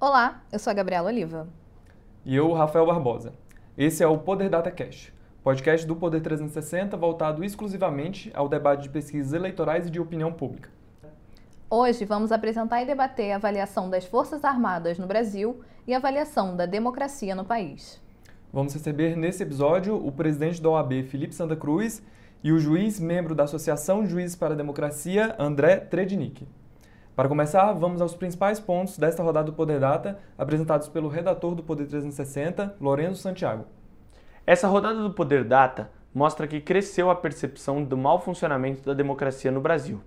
Olá, eu sou a Gabriela Oliva. E eu, Rafael Barbosa. Esse é o Poder Data Cash, podcast do Poder 360 voltado exclusivamente ao debate de pesquisas eleitorais e de opinião pública. Hoje vamos apresentar e debater a avaliação das Forças Armadas no Brasil e a avaliação da democracia no país. Vamos receber nesse episódio o presidente da OAB, Felipe Santa Cruz, e o juiz membro da Associação Juízes para a Democracia, André Trednick. Para começar, vamos aos principais pontos desta rodada do Poder Data, apresentados pelo redator do Poder 360, Lourenço Santiago. Essa rodada do Poder Data mostra que cresceu a percepção do mau funcionamento da democracia no Brasil.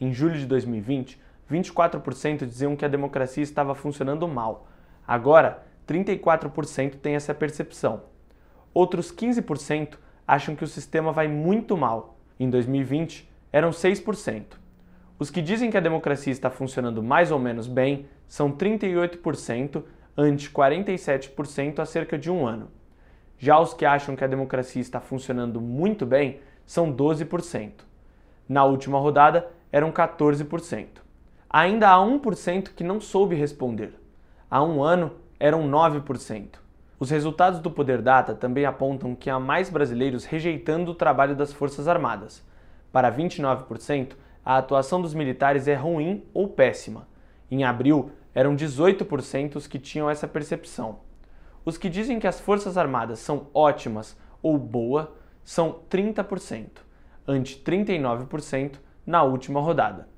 Em julho de 2020, 24% diziam que a democracia estava funcionando mal. Agora, 34% têm essa percepção. Outros 15% acham que o sistema vai muito mal. Em 2020, eram 6%. Os que dizem que a democracia está funcionando mais ou menos bem são 38%, ante 47% há cerca de um ano. Já os que acham que a democracia está funcionando muito bem são 12%. Na última rodada, eram 14%. Ainda há 1% que não soube responder. Há um ano, eram 9%. Os resultados do Poder Data também apontam que há mais brasileiros rejeitando o trabalho das Forças Armadas. Para 29%, a atuação dos militares é ruim ou péssima. Em abril, eram 18% os que tinham essa percepção. Os que dizem que as Forças Armadas são ótimas ou boa são 30%, ante 39% na última rodada.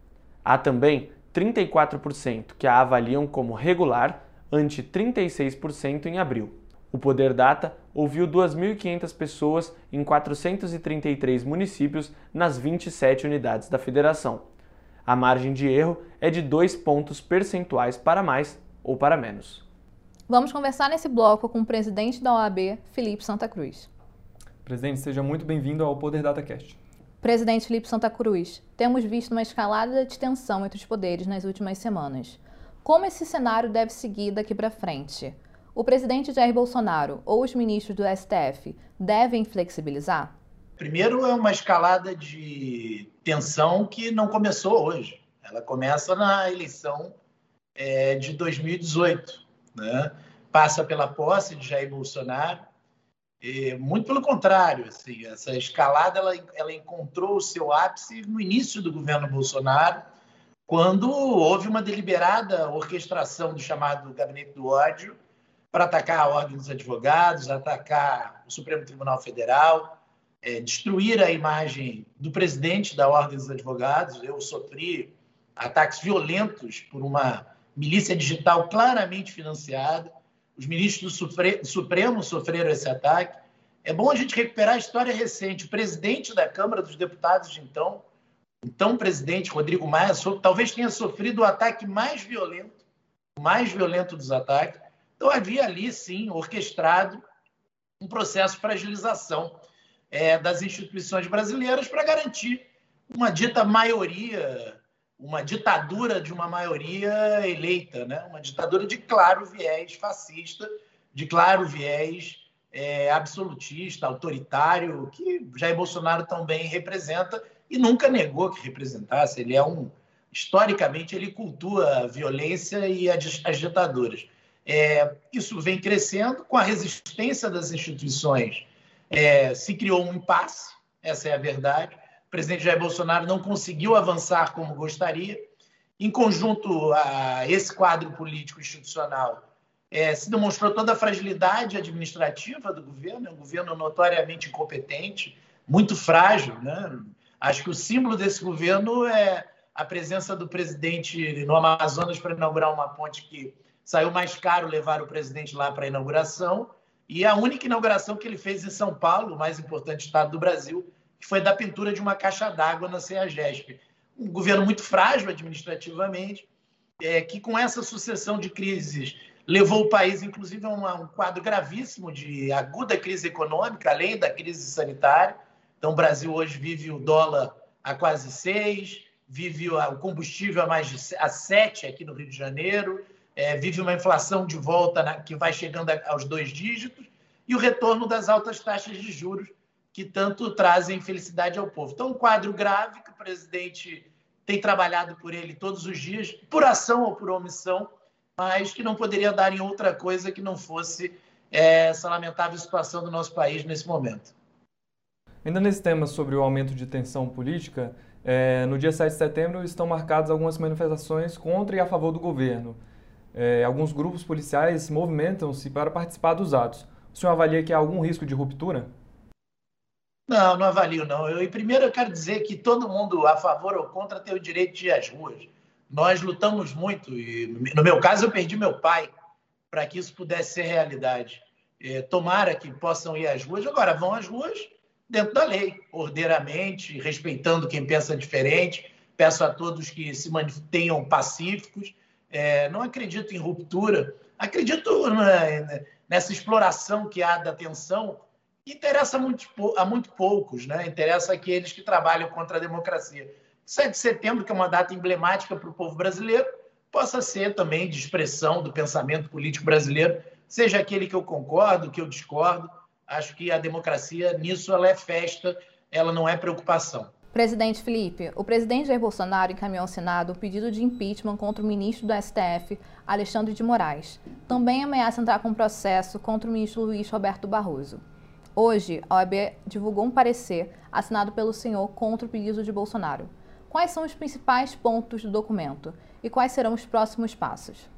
Há também 34% que a avaliam como regular, ante 36% em abril. O Poder Data ouviu 2.500 pessoas em 433 municípios nas 27 unidades da federação. A margem de erro é de 2 pontos percentuais para mais ou para menos. Vamos conversar nesse bloco com o presidente da OAB, Felipe Santa Cruz. Presidente, seja muito bem-vindo ao Poder DataCast. Presidente Felipe Santa Cruz, temos visto uma escalada de tensão entre os poderes nas últimas semanas. Como esse cenário deve seguir daqui para frente? O presidente Jair Bolsonaro ou os ministros do STF devem flexibilizar? Primeiro, é uma escalada de tensão que não começou hoje. Ela começa na eleição é, de 2018. Né? Passa pela posse de Jair Bolsonaro. E, muito pelo contrário, assim, essa escalada ela, ela encontrou o seu ápice no início do governo Bolsonaro, quando houve uma deliberada orquestração do chamado Gabinete do Ódio para atacar a Ordem dos Advogados, atacar o Supremo Tribunal Federal, é, destruir a imagem do presidente da Ordem dos Advogados. Eu sofri ataques violentos por uma milícia digital claramente financiada. Os ministros do Supremo sofreram esse ataque. É bom a gente recuperar a história recente. O presidente da Câmara dos Deputados de então, então presidente Rodrigo Maia, talvez tenha sofrido o ataque mais violento, o mais violento dos ataques, então, havia ali, sim, orquestrado um processo de fragilização é, das instituições brasileiras para garantir uma dita maioria, uma ditadura de uma maioria eleita, né? uma ditadura de claro viés fascista, de claro viés é, absolutista, autoritário, que Jair Bolsonaro também representa e nunca negou que representasse. Ele é um. Historicamente, ele cultua a violência e as ditaduras. É, isso vem crescendo com a resistência das instituições. É, se criou um impasse, essa é a verdade. O presidente Jair Bolsonaro não conseguiu avançar como gostaria. Em conjunto a esse quadro político institucional, é, se demonstrou toda a fragilidade administrativa do governo, é um governo notoriamente incompetente, muito frágil. Né? Acho que o símbolo desse governo é a presença do presidente no Amazonas para inaugurar uma ponte que saiu mais caro levar o presidente lá para a inauguração. E a única inauguração que ele fez em São Paulo, o mais importante estado do Brasil, que foi da pintura de uma caixa d'água na CEAGESP. Um governo muito frágil administrativamente, é, que com essa sucessão de crises levou o país, inclusive, a um quadro gravíssimo de aguda crise econômica, além da crise sanitária. Então, o Brasil hoje vive o dólar a quase seis, vive o combustível a mais de a sete aqui no Rio de Janeiro, é, vive uma inflação de volta na, que vai chegando aos dois dígitos e o retorno das altas taxas de juros que tanto trazem felicidade ao povo. Então, um quadro grave que o presidente tem trabalhado por ele todos os dias, por ação ou por omissão, mas que não poderia dar em outra coisa que não fosse é, essa lamentável situação do nosso país nesse momento. Ainda nesse tema sobre o aumento de tensão política, é, no dia 7 de setembro estão marcadas algumas manifestações contra e a favor do governo. É, alguns grupos policiais movimentam-se para participar dos atos. O senhor avalia que há algum risco de ruptura? Não, não avalio, não. Eu, primeiro, eu quero dizer que todo mundo a favor ou contra tem o direito de ir às ruas. Nós lutamos muito e, no meu caso, eu perdi meu pai para que isso pudesse ser realidade. É, tomara que possam ir às ruas. Agora, vão às ruas dentro da lei, ordeiramente, respeitando quem pensa diferente. Peço a todos que se mantenham pacíficos. É, não acredito em ruptura. Acredito nessa exploração que há da tensão interessa muito, a muito poucos, né? interessa aqueles que trabalham contra a democracia. 7 de setembro, que é uma data emblemática para o povo brasileiro, possa ser também de expressão do pensamento político brasileiro, seja aquele que eu concordo, que eu discordo. Acho que a democracia, nisso, ela é festa, ela não é preocupação. Presidente Felipe, o presidente Jair Bolsonaro encaminhou ao Senado o pedido de impeachment contra o ministro do STF, Alexandre de Moraes. Também ameaça entrar com processo contra o ministro Luiz Roberto Barroso. Hoje, a OAB divulgou um parecer assinado pelo senhor contra o pedido de Bolsonaro. Quais são os principais pontos do documento e quais serão os próximos passos?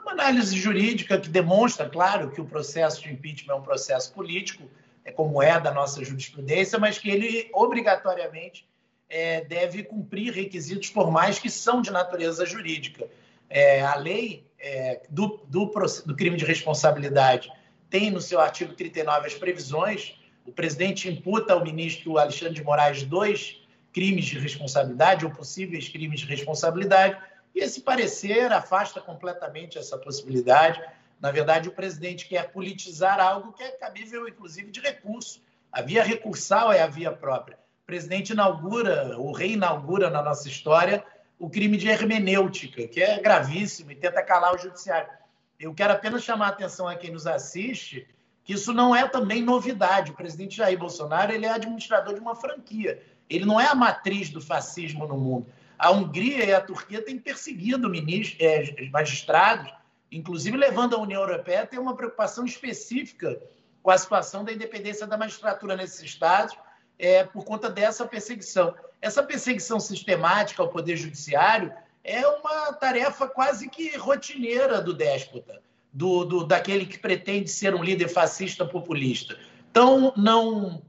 Uma análise jurídica que demonstra, claro, que o processo de impeachment é um processo político, como é da nossa jurisprudência, mas que ele obrigatoriamente é, deve cumprir requisitos formais que são de natureza jurídica. É, a lei é, do, do, do crime de responsabilidade tem no seu artigo 39 as previsões. O presidente imputa ao ministro Alexandre de Moraes dois crimes de responsabilidade ou possíveis crimes de responsabilidade, e esse parecer afasta completamente essa possibilidade. Na verdade, o presidente quer politizar algo que é cabível, inclusive, de recurso. A via recursal é a via própria. O presidente inaugura, ou reinaugura na nossa história, o crime de hermenêutica, que é gravíssimo e tenta calar o judiciário. Eu quero apenas chamar a atenção a quem nos assiste que isso não é também novidade. O presidente Jair Bolsonaro ele é administrador de uma franquia. Ele não é a matriz do fascismo no mundo. A Hungria e a Turquia têm perseguido ministros, é, magistrados, inclusive levando a União Europeia a ter uma preocupação específica com a situação da independência da magistratura nesses estados é, por conta dessa perseguição. Essa perseguição sistemática ao Poder Judiciário é uma tarefa quase que rotineira do déspota, do, do, daquele que pretende ser um líder fascista populista. Então, não,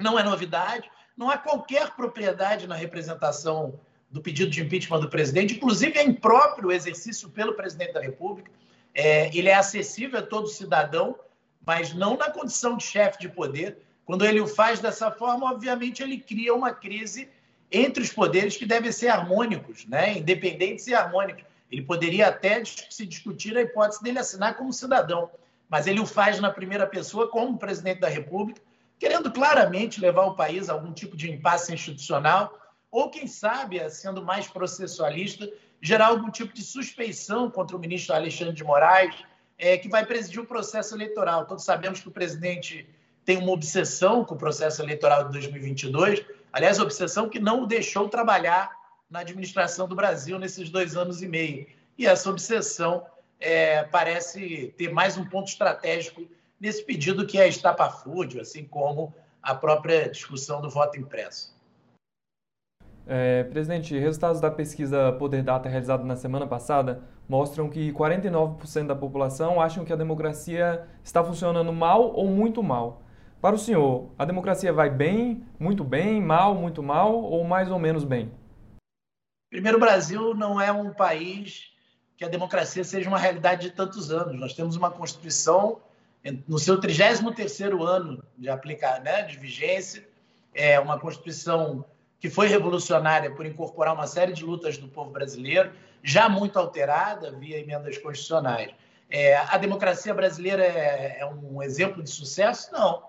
não é novidade, não há qualquer propriedade na representação do pedido de impeachment do presidente, inclusive é impróprio o exercício pelo presidente da República. É, ele é acessível a todo cidadão, mas não na condição de chefe de poder. Quando ele o faz dessa forma, obviamente ele cria uma crise entre os poderes que devem ser harmônicos, né? independentes e harmônicos. Ele poderia até se discutir a hipótese dele assinar como cidadão, mas ele o faz na primeira pessoa como presidente da República, querendo claramente levar o país a algum tipo de impasse institucional, ou quem sabe, sendo mais processualista, gerar algum tipo de suspeição contra o ministro Alexandre de Moraes, é, que vai presidir o processo eleitoral. Todos sabemos que o presidente tem uma obsessão com o processo eleitoral de 2022, Aliás, obsessão que não o deixou trabalhar na administração do Brasil nesses dois anos e meio. E essa obsessão é, parece ter mais um ponto estratégico nesse pedido que é estapafúrdio, assim como a própria discussão do voto impresso. É, presidente, resultados da pesquisa Poder Data realizada na semana passada mostram que 49% da população acham que a democracia está funcionando mal ou muito mal. Para o senhor, a democracia vai bem, muito bem, mal, muito mal ou mais ou menos bem? Primeiro, o Brasil não é um país que a democracia seja uma realidade de tantos anos. Nós temos uma Constituição no seu 33º ano de aplicar, né, de vigência, é uma Constituição que foi revolucionária por incorporar uma série de lutas do povo brasileiro, já muito alterada via emendas constitucionais. É, a democracia brasileira é, é um exemplo de sucesso? Não.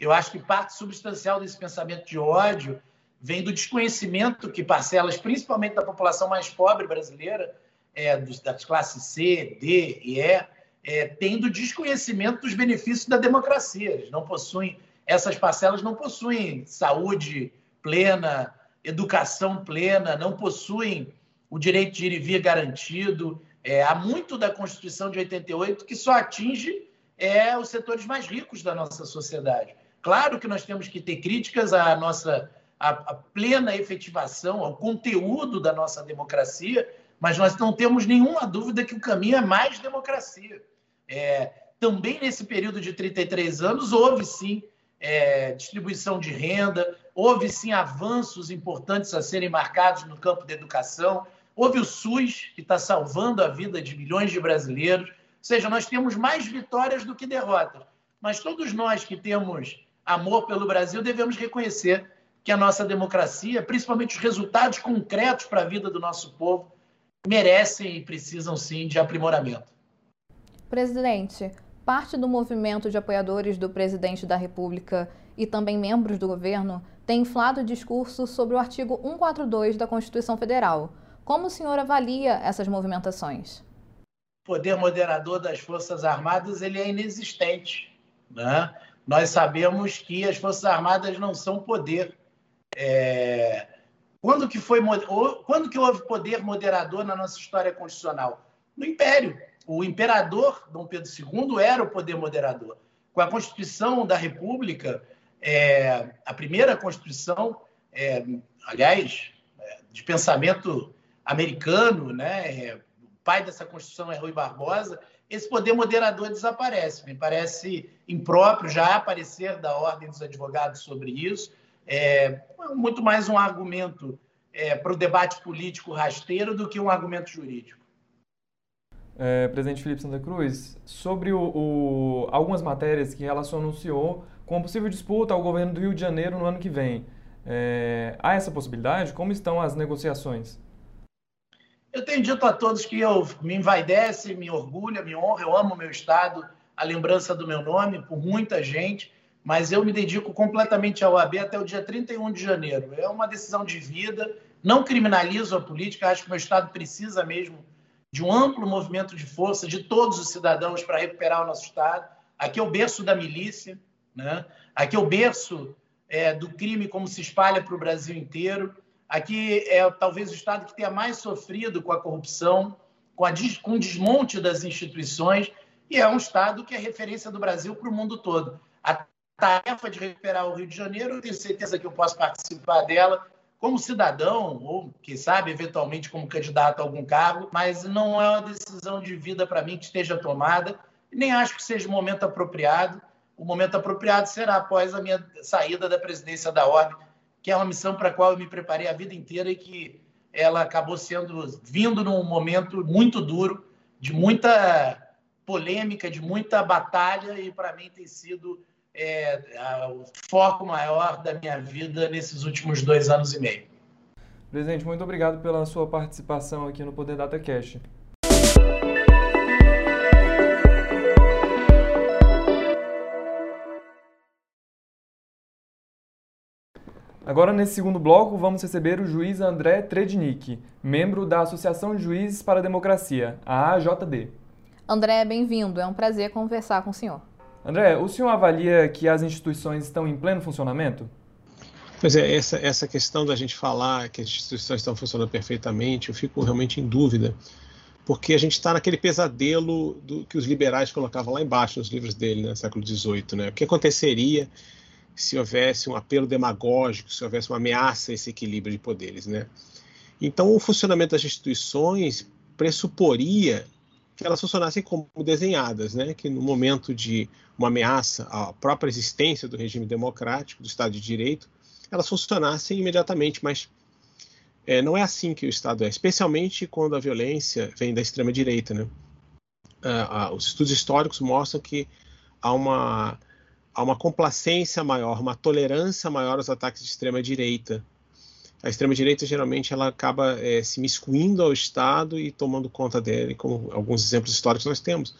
Eu acho que parte substancial desse pensamento de ódio vem do desconhecimento que parcelas, principalmente da população mais pobre brasileira, é, das classes C, D e E, é, tem do desconhecimento dos benefícios da democracia. Eles não possuem, essas parcelas não possuem saúde plena, educação plena, não possuem o direito de ir e vir garantido, É, há muito da Constituição de 88 que só atinge é, os setores mais ricos da nossa sociedade. Claro que nós temos que ter críticas à nossa à, à plena efetivação, ao conteúdo da nossa democracia, mas nós não temos nenhuma dúvida que o caminho é mais democracia. É, também nesse período de 33 anos, houve sim é, distribuição de renda, houve sim avanços importantes a serem marcados no campo da educação, houve o SUS, que está salvando a vida de milhões de brasileiros. Ou seja, nós temos mais vitórias do que derrotas. Mas todos nós que temos amor pelo Brasil devemos reconhecer que a nossa democracia, principalmente os resultados concretos para a vida do nosso povo, merecem e precisam sim de aprimoramento. Presidente, parte do movimento de apoiadores do presidente da República e também membros do governo tem inflado o discurso sobre o artigo 142 da Constituição Federal. Como o senhor avalia essas movimentações? O poder moderador das Forças Armadas ele é inexistente. Né? Nós sabemos que as Forças Armadas não são poder. É... Quando, que foi, quando que houve poder moderador na nossa história constitucional? No Império o imperador Dom Pedro II era o poder moderador. Com a Constituição da República, é, a primeira Constituição, é, aliás, é, de pensamento americano, né, é, o pai dessa Constituição é Rui Barbosa, esse poder moderador desaparece. Me parece impróprio já aparecer da Ordem dos Advogados sobre isso. É muito mais um argumento é, para o debate político rasteiro do que um argumento jurídico é, presidente Felipe Santa Cruz, sobre o, o, algumas matérias que relacionam o senhor com a possível disputa ao governo do Rio de Janeiro no ano que vem. É, há essa possibilidade? Como estão as negociações? Eu tenho dito a todos que eu me envaidece, me orgulha, me honra, eu amo o meu Estado, a lembrança do meu nome por muita gente, mas eu me dedico completamente ao AB até o dia 31 de janeiro. É uma decisão de vida, não criminalizo a política, acho que o meu Estado precisa mesmo de um amplo movimento de força de todos os cidadãos para recuperar o nosso Estado. Aqui é o berço da milícia, né? aqui é o berço é, do crime como se espalha para o Brasil inteiro. Aqui é talvez o Estado que tenha mais sofrido com a corrupção, com, a, com o desmonte das instituições, e é um Estado que é referência do Brasil para o mundo todo. A tarefa de recuperar o Rio de Janeiro, eu tenho certeza que eu posso participar dela, como cidadão, ou quem sabe, eventualmente, como candidato a algum cargo, mas não é uma decisão de vida para mim que esteja tomada, nem acho que seja o momento apropriado. O momento apropriado será após a minha saída da presidência da ordem, que é uma missão para a qual eu me preparei a vida inteira e que ela acabou sendo vindo num momento muito duro, de muita polêmica, de muita batalha, e para mim tem sido é, o foco maior da minha vida nesses últimos dois anos e meio. Presidente, muito obrigado pela sua participação aqui no Poder Data Cash. Agora, nesse segundo bloco, vamos receber o juiz André Trednik, membro da Associação de Juízes para a Democracia, a AJD. André, bem-vindo. É um prazer conversar com o senhor. André, o senhor avalia que as instituições estão em pleno funcionamento? Pois é, essa, essa questão da gente falar que as instituições estão funcionando perfeitamente, eu fico realmente em dúvida, porque a gente está naquele pesadelo do que os liberais colocavam lá embaixo nos livros dele, no né, século XVIII. Né? O que aconteceria se houvesse um apelo demagógico, se houvesse uma ameaça a esse equilíbrio de poderes? Né? Então, o funcionamento das instituições pressuporia elas funcionassem como desenhadas, né? que no momento de uma ameaça à própria existência do regime democrático, do Estado de Direito, elas funcionassem imediatamente, mas é, não é assim que o Estado é, especialmente quando a violência vem da extrema-direita. Né? Ah, os estudos históricos mostram que há uma, há uma complacência maior, uma tolerância maior aos ataques de extrema-direita a extrema-direita geralmente ela acaba é, se miscuindo ao Estado e tomando conta dele, como alguns exemplos históricos nós temos.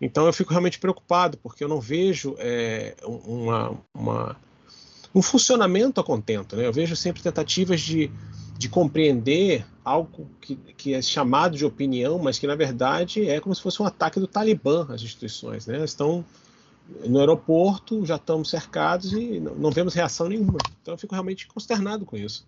Então eu fico realmente preocupado, porque eu não vejo é, uma, uma, um funcionamento a contento. Né? Eu vejo sempre tentativas de, de compreender algo que, que, é chamado de opinião, mas que na verdade é como se fosse um ataque do Talibã às instituições. Né? Estão no aeroporto, já estamos cercados e não, não vemos reação nenhuma. Então eu fico realmente consternado com isso.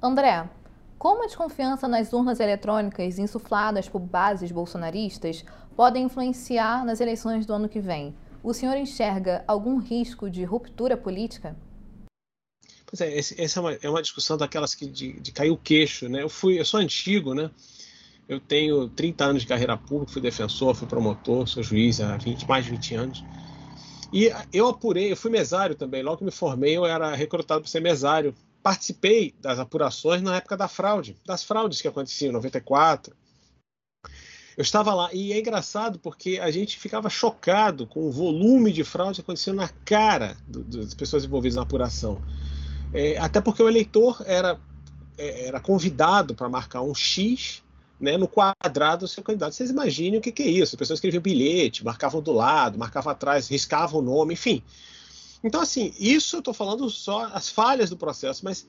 André, Como a desconfiança nas urnas eletrônicas insufladas por bases bolsonaristas podem influenciar nas eleições do ano que vem? O senhor enxerga algum risco de ruptura política? Pois é, essa é uma, é uma discussão daquelas que de, de cair o queixo, né? Eu fui, eu sou antigo, né? Eu tenho 30 anos de carreira pública, fui defensor, fui promotor, sou juiz há 20, mais de 20 anos. E eu apurei, eu fui mesário também. Logo que me formei, eu era recrutado para ser mesário. Participei das apurações na época da fraude, das fraudes que aconteciam em 94. Eu estava lá e é engraçado porque a gente ficava chocado com o volume de fraude acontecendo na cara do, das pessoas envolvidas na apuração. É, até porque o eleitor era, é, era convidado para marcar um X né, no quadrado do seu candidato. Vocês imaginem o que, que, é isso. As pessoas escreviam bilhete, marcavam do lado, marcavam atrás, riscavam o nome, enfim. Então, assim, isso eu estou falando só as falhas do processo, mas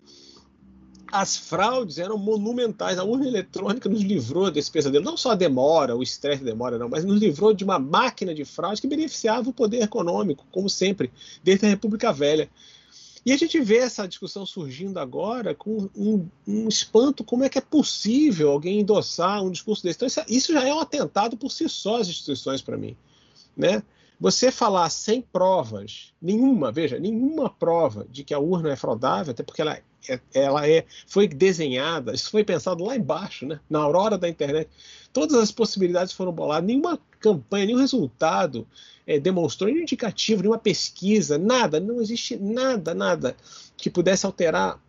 as fraudes eram monumentais. A urna eletrônica nos livrou desse pesadelo. Não só a demora, o estresse demora, não, mas nos livrou de uma máquina de fraude que beneficiava o poder econômico, como sempre, desde a República Velha. E a gente vê essa discussão surgindo agora com um, um, espanto como é que é possível alguém endossar um discurso desse. Então, isso, isso já é um atentado por si só as instituições para mim. Né? Você falar sem provas, nenhuma, veja, nenhuma prova de que a urna é fraudável, até porque ela, é, ela é, foi desenhada, isso foi pensado lá embaixo, né? na aurora da internet. Todas as possibilidades foram boladas, nenhuma campanha, nenhum resultado é, demonstrou nenhum indicativo, nenhuma pesquisa, nada, não existe nada, nada que pudesse alterar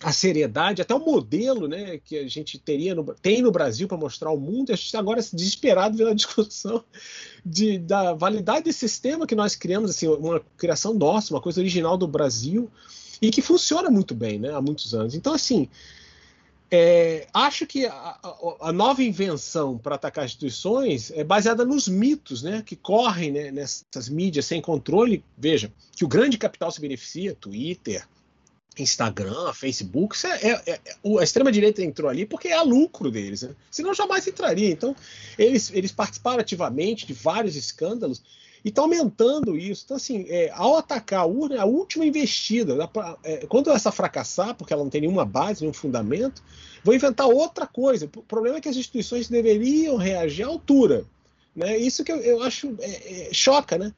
a seriedade, até o modelo né, que a gente teria no, tem no Brasil para mostrar ao mundo, a gente está agora desesperado pela discussão de, da validade desse sistema que nós criamos, assim, uma criação nossa, uma coisa original do Brasil, e que funciona muito bem né, há muitos anos. Então, assim, é, acho que a, a, nova invenção para atacar instituições é baseada nos mitos né, que correm né, nessas mídias sem controle. Veja, que o grande capital se beneficia, Twitter, Instagram, Facebook, é, é, é, a extrema-direita entrou ali porque é a lucro deles, né? senão jamais entraria. Então, eles, eles participaram ativamente de vários escândalos e está aumentando isso. Então, assim, é, ao atacar a urna, é a última investida. É, quando essa fracassar, porque ela não tem nenhuma base, nenhum fundamento, vão inventar outra coisa. O problema é que as instituições deveriam reagir à altura. Né? Isso que eu, eu acho choca, né?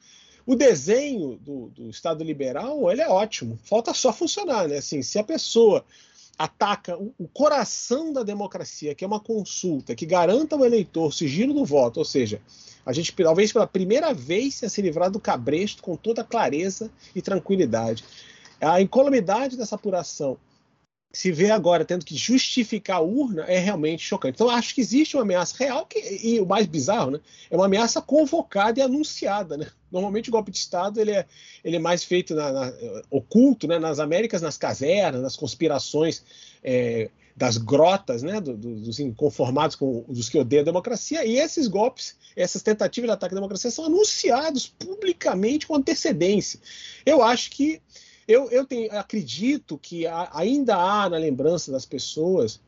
O desenho do, do, Estado liberal ele é ótimo, falta só funcionar, né? Assim, se a pessoa ataca o, o coração da democracia, que é uma consulta que garanta ao eleitor sigilo do voto, ou seja, a gente talvez pela primeira vez se livrar do cabresto com toda clareza e tranquilidade. A incolumidade dessa apuração se vê agora tendo que justificar a urna é realmente chocante. Então, acho que existe uma ameaça real, que, e o mais bizarro, né, é uma ameaça convocada e anunciada. Né? Normalmente, o golpe de Estado ele é, ele é mais feito na, na, oculto, né, nas Américas, nas casernas, nas conspirações é, das grotas, né, do, do, dos inconformados com os que odeiam a democracia, e esses golpes, essas tentativas de ataque à democracia são anunciados publicamente com antecedência. Eu acho que eu, eu tenho, acredito que há, ainda há na lembrança das pessoas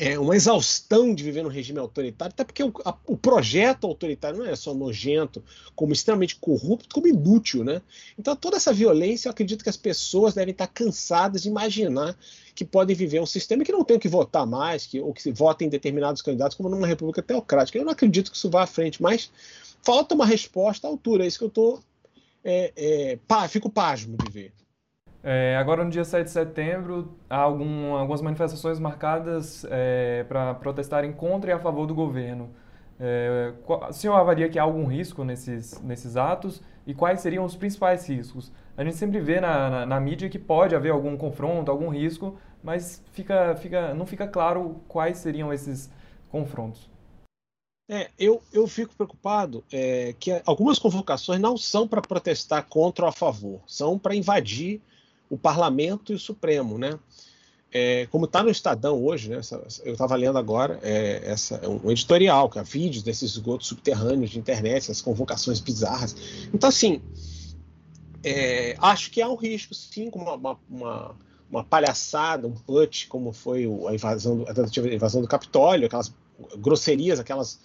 é, uma exaustão de viver num regime autoritário, até porque o, a, o, projeto autoritário não é só nojento, como extremamente corrupto, como inútil, né? Então toda essa violência, eu acredito que as pessoas devem estar cansadas de imaginar que podem viver um sistema que não tem que votar mais, que, ou que se votem em determinados candidatos, como numa república teocrática. Eu não acredito que isso vá à frente, mas falta uma resposta à altura. É isso que eu estou. É, é, pá, fico pasmo de ver. É, agora, no dia 7 de setembro, há algum, algumas manifestações marcadas é, para protestarem contra e a favor do governo. É, o senhor avalia que há algum risco nesses, nesses atos e quais seriam os principais riscos? A gente sempre vê na, na, na mídia que pode haver algum confronto, algum risco, mas fica, fica, não fica claro quais seriam esses confrontos. É, eu, eu fico preocupado é, que algumas convocações não são para protestar contra ou a favor, são para invadir o parlamento e o Supremo, né? É, como está no Estadão hoje, né, essa, eu estava lendo agora é, essa, é um editorial, que há vídeos desses esgotos subterrâneos de internet, essas convocações bizarras. Então, assim, é, acho que há um risco, sim, com uma, uma, uma, palhaçada, um put, como foi a invasão, a tentativa de invasão do Capitólio, aquelas grosserias, aquelas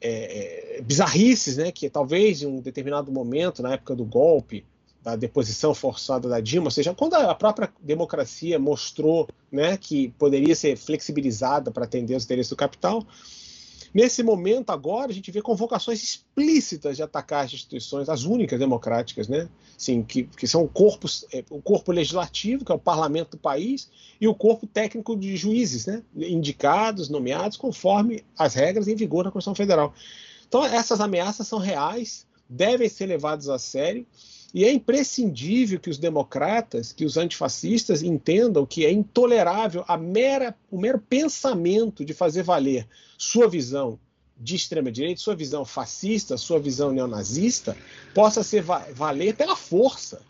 é, é, bizarrices, né, que talvez em um determinado momento, na época do golpe, da deposição forçada da Dilma, ou seja, quando a própria democracia mostrou né, que poderia ser flexibilizada para atender os interesses do capital, nesse momento agora a gente vê convocações explícitas de atacar as instituições, as únicas democráticas, né? Sim, que, que são corpos, é, o corpo legislativo, que é o parlamento do país, e o corpo técnico de juízes, né? indicados, nomeados, conforme as regras em vigor na Constituição Federal. Então, essas ameaças são reais, devem ser levadas a sério, e é imprescindível que os democratas, que os antifascistas entendam que é intolerável a mera, o mero pensamento de fazer valer sua visão de extrema-direita, sua visão fascista, sua visão neonazista, possa ser va valer pela força.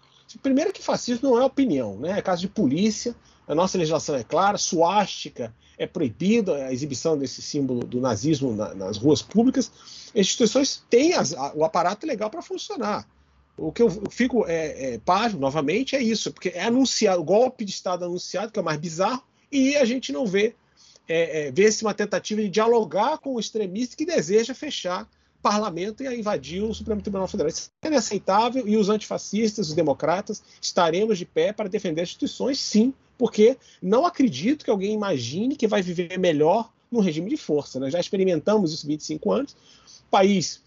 Primeiro que fascismo não é opinião, né? é caso de polícia, a nossa legislação é clara, suástica é proibida, a exibição desse símbolo do nazismo na, nas ruas públicas. As instituições têm as, a, o aparato legal para funcionar. O que eu fico é, é, página, novamente, é isso, porque é anunciado, o golpe de Estado anunciado, que é o mais bizarro, e a gente não vê, é, é, vê-se uma tentativa de dialogar com o extremista que deseja fechar parlamento e invadir o Supremo Tribunal Federal. Isso é inaceitável e os antifascistas, os democratas, estaremos de pé para defender as instituições, sim, porque não acredito que alguém imagine que vai viver melhor no regime de força. Nós já experimentamos isso há 25 anos. País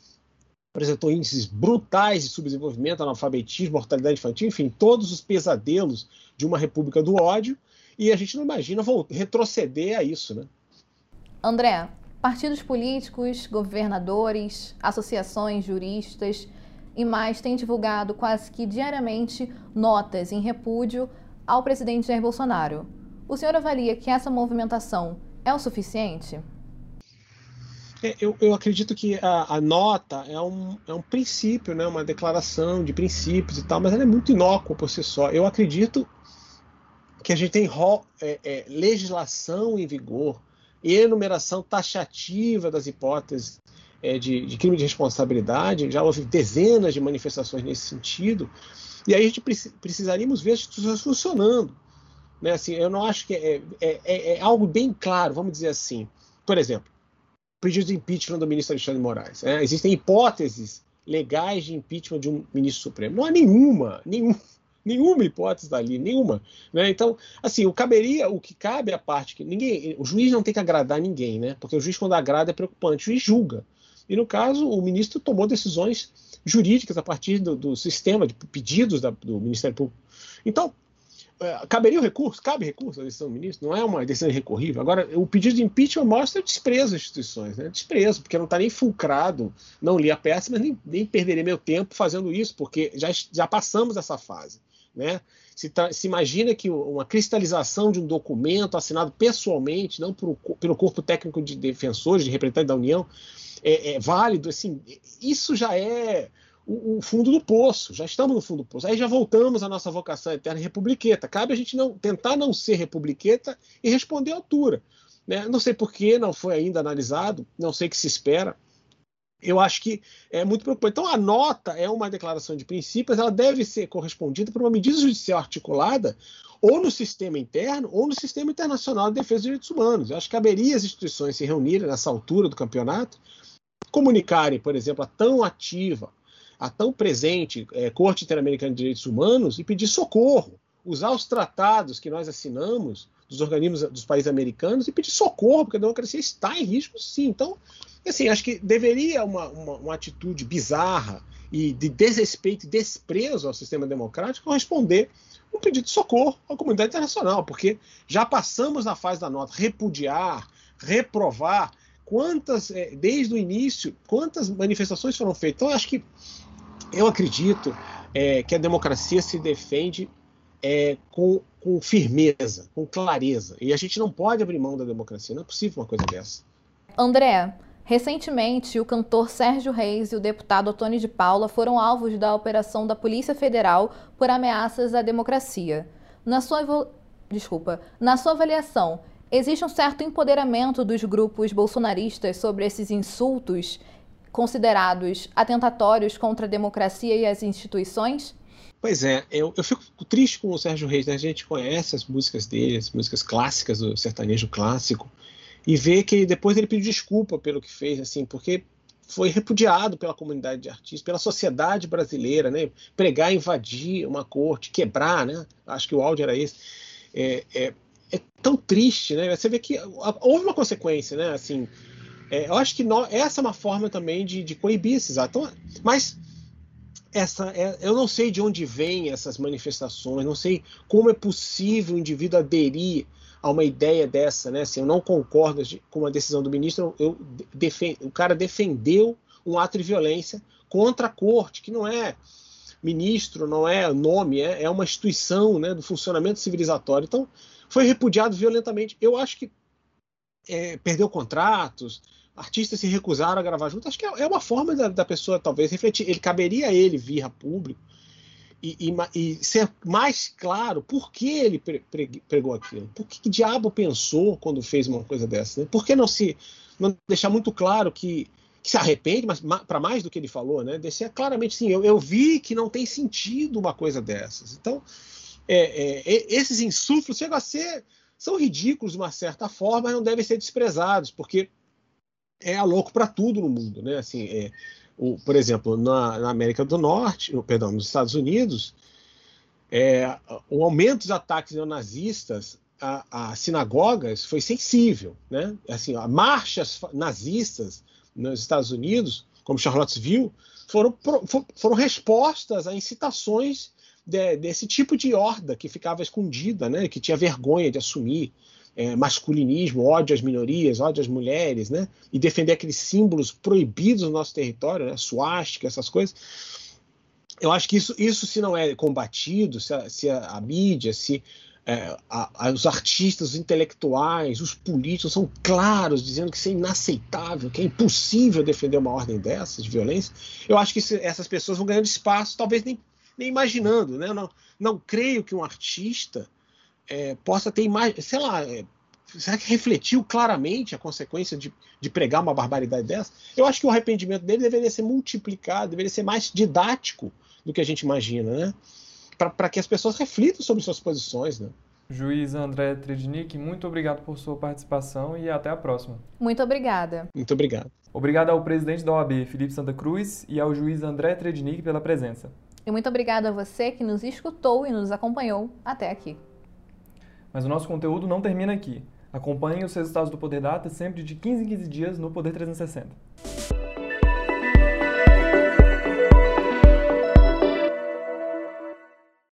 apresentou índices brutais de subdesenvolvimento, analfabetismo, mortalidade infantil, enfim, todos os pesadelos de uma república do ódio, e a gente não imagina retroceder a isso, né? André, partidos políticos, governadores, associações, juristas e mais têm divulgado quase que diariamente notas em repúdio ao presidente Jair Bolsonaro. O senhor avalia que essa movimentação é o suficiente? É, eu, eu acredito que a, a, nota é um, é um princípio, né, uma declaração de princípios e tal, mas ela é muito inócua por si só. Eu acredito que a gente tem é, é, legislação em vigor, enumeração taxativa das hipóteses é, de, de, crime de responsabilidade, já houve dezenas de manifestações nesse sentido, e aí a gente precisaríamos ver as instituições funcionando. Né? Assim, eu não acho que é, é, é algo bem claro, vamos dizer assim. Por exemplo, pedido de impeachment do ministro Alexandre Moraes. É, existem hipóteses legais de impeachment de um ministro supremo. Não há nenhuma, nenhum, nenhuma hipótese dali, nenhuma. Né? Então, assim, o caberia, o que cabe é a parte que ninguém, o juiz não tem que agradar ninguém, né? Porque o juiz quando agrada é preocupante, o juiz julga. E no caso, o ministro tomou decisões jurídicas a partir do, do sistema de pedidos da, do Ministério Público. Então, é, caberia o recurso? Cabe recurso à decisão do ministro? Não é uma decisão irrecorrível. Agora, o pedido de impeachment mostra desprezo às instituições, né? desprezo, porque não está nem fulcrado, não li a peça, mas nem, nem perderei meu tempo fazendo isso, porque já, já passamos essa fase. Né? Se, se, imagina que uma cristalização de um documento assinado pessoalmente, não por, pelo corpo técnico de defensores, de representantes da União, é, é válido, assim, isso já é o, o, fundo do poço, já estamos no fundo do poço. Aí já voltamos à nossa vocação eterna republiqueta. Cabe a gente não tentar não ser republiqueta e responder à altura. Né? Não sei por que não foi ainda analisado, não sei o que se espera. Eu acho que é muito preocupante. Então, a nota é uma declaração de princípios, ela deve ser correspondida por uma medida judicial articulada ou no sistema interno ou no sistema internacional de defesa dos direitos humanos. Eu acho que caberia as instituições se reunirem nessa altura do campeonato, comunicarem, por exemplo, a tão ativa a tão presente é, Corte Interamericana de Direitos Humanos e pedir socorro, usar os tratados que nós assinamos dos organismos dos países americanos e pedir socorro, porque a democracia está em risco, sim. Então, assim, acho que deveria uma, uma, uma atitude bizarra e de desrespeito e desprezo ao sistema democrático responder um pedido de socorro à comunidade internacional, porque já passamos na fase da nota repudiar, reprovar, quantas, é, desde o início, quantas manifestações foram feitas. Então, acho que eu acredito é, que a democracia se defende é, com, com, firmeza, com clareza. E a gente não pode abrir mão da democracia. Não é possível uma coisa dessa. André, recentemente o cantor Sérgio Reis e o deputado Tony de Paula foram alvos da operação da Polícia Federal por ameaças à democracia. Na sua, desculpa, na sua avaliação, existe um certo empoderamento dos grupos bolsonaristas sobre esses insultos considerados atentatórios contra a democracia e as instituições? Pois é, eu, eu fico triste com o Sérgio Reis, né? A gente conhece as músicas dele, as músicas clássicas do sertanejo clássico, e vê que depois ele pediu desculpa pelo que fez, assim, porque foi repudiado pela comunidade de artistas, pela sociedade brasileira, né? Pregar, invadir uma corte, quebrar, né? Acho que o áudio era esse. É, é, é tão triste, né? Você vê que houve uma consequência, né? Assim, é, eu acho que essa é uma forma também de, de coibir esses atos. Então, mas essa, é, eu não sei de onde vêm essas manifestações, não sei como é possível o indivíduo aderir a uma ideia dessa, né? Assim, eu não concordo com a decisão do ministro, eu defend, o cara defendeu um ato de violência contra a corte, que não é ministro, não é nome, é, é uma instituição né, do funcionamento civilizatório. Então, foi repudiado violentamente. Eu acho que é, perdeu contratos, artistas se recusaram a gravar junto. Acho que é, é uma forma da, da, pessoa talvez refletir. Ele caberia a ele vir a público e, e, e, ser mais claro por que ele pre, pre, pregou aquilo. Por que, que, diabo pensou quando fez uma coisa dessa? Né? Por que não se não deixar muito claro que, que se arrepende, mas ma, para mais do que ele falou, né? Deixar claramente sim, eu, eu, vi que não tem sentido uma coisa dessas. Então, é, é, esses insuflos chegam a ser são ridículos de uma certa forma, mas não devem ser desprezados, porque é louco para tudo no mundo, né? Assim, é, o, por exemplo, na, na, América do Norte, perdão, nos Estados Unidos, é, o aumento dos ataques neonazistas a, a, sinagogas foi sensível, né? Assim, a marchas nazistas nos Estados Unidos, como Charlottesville, foram, foram respostas a incitações de, desse tipo de horda que ficava escondida, né? Que tinha vergonha de assumir é, masculinismo, ódio às minorias, ódio às mulheres, né? E defender aqueles símbolos proibidos no nosso território, né? Suástica, essas coisas. Eu acho que isso, isso se não é combatido, se a, se a, a mídia, se é, a, os artistas, os intelectuais, os políticos são claros dizendo que isso é inaceitável, que é impossível defender uma ordem dessas de violência, eu acho que se, essas pessoas vão ganhando espaço, talvez nem, nem imaginando, né? Não, não creio que um artista é, possa ter mais, sei lá, é, será que refletiu claramente a consequência de, de, pregar uma barbaridade dessa? Eu acho que o arrependimento dele deveria ser multiplicado, deveria ser mais didático do que a gente imagina, né? Para que as pessoas reflitam sobre suas posições, né? Juiz André Trednik, muito obrigado por sua participação e até a próxima. Muito obrigada. Muito obrigado. Obrigado ao presidente da OAB, Felipe Santa Cruz, e ao juiz André Trednik pela presença. E muito obrigada a você que nos escutou e nos acompanhou até aqui. Mas o nosso conteúdo não termina aqui. Acompanhe os resultados do Poder Data sempre de 15 em 15 dias no Poder 360.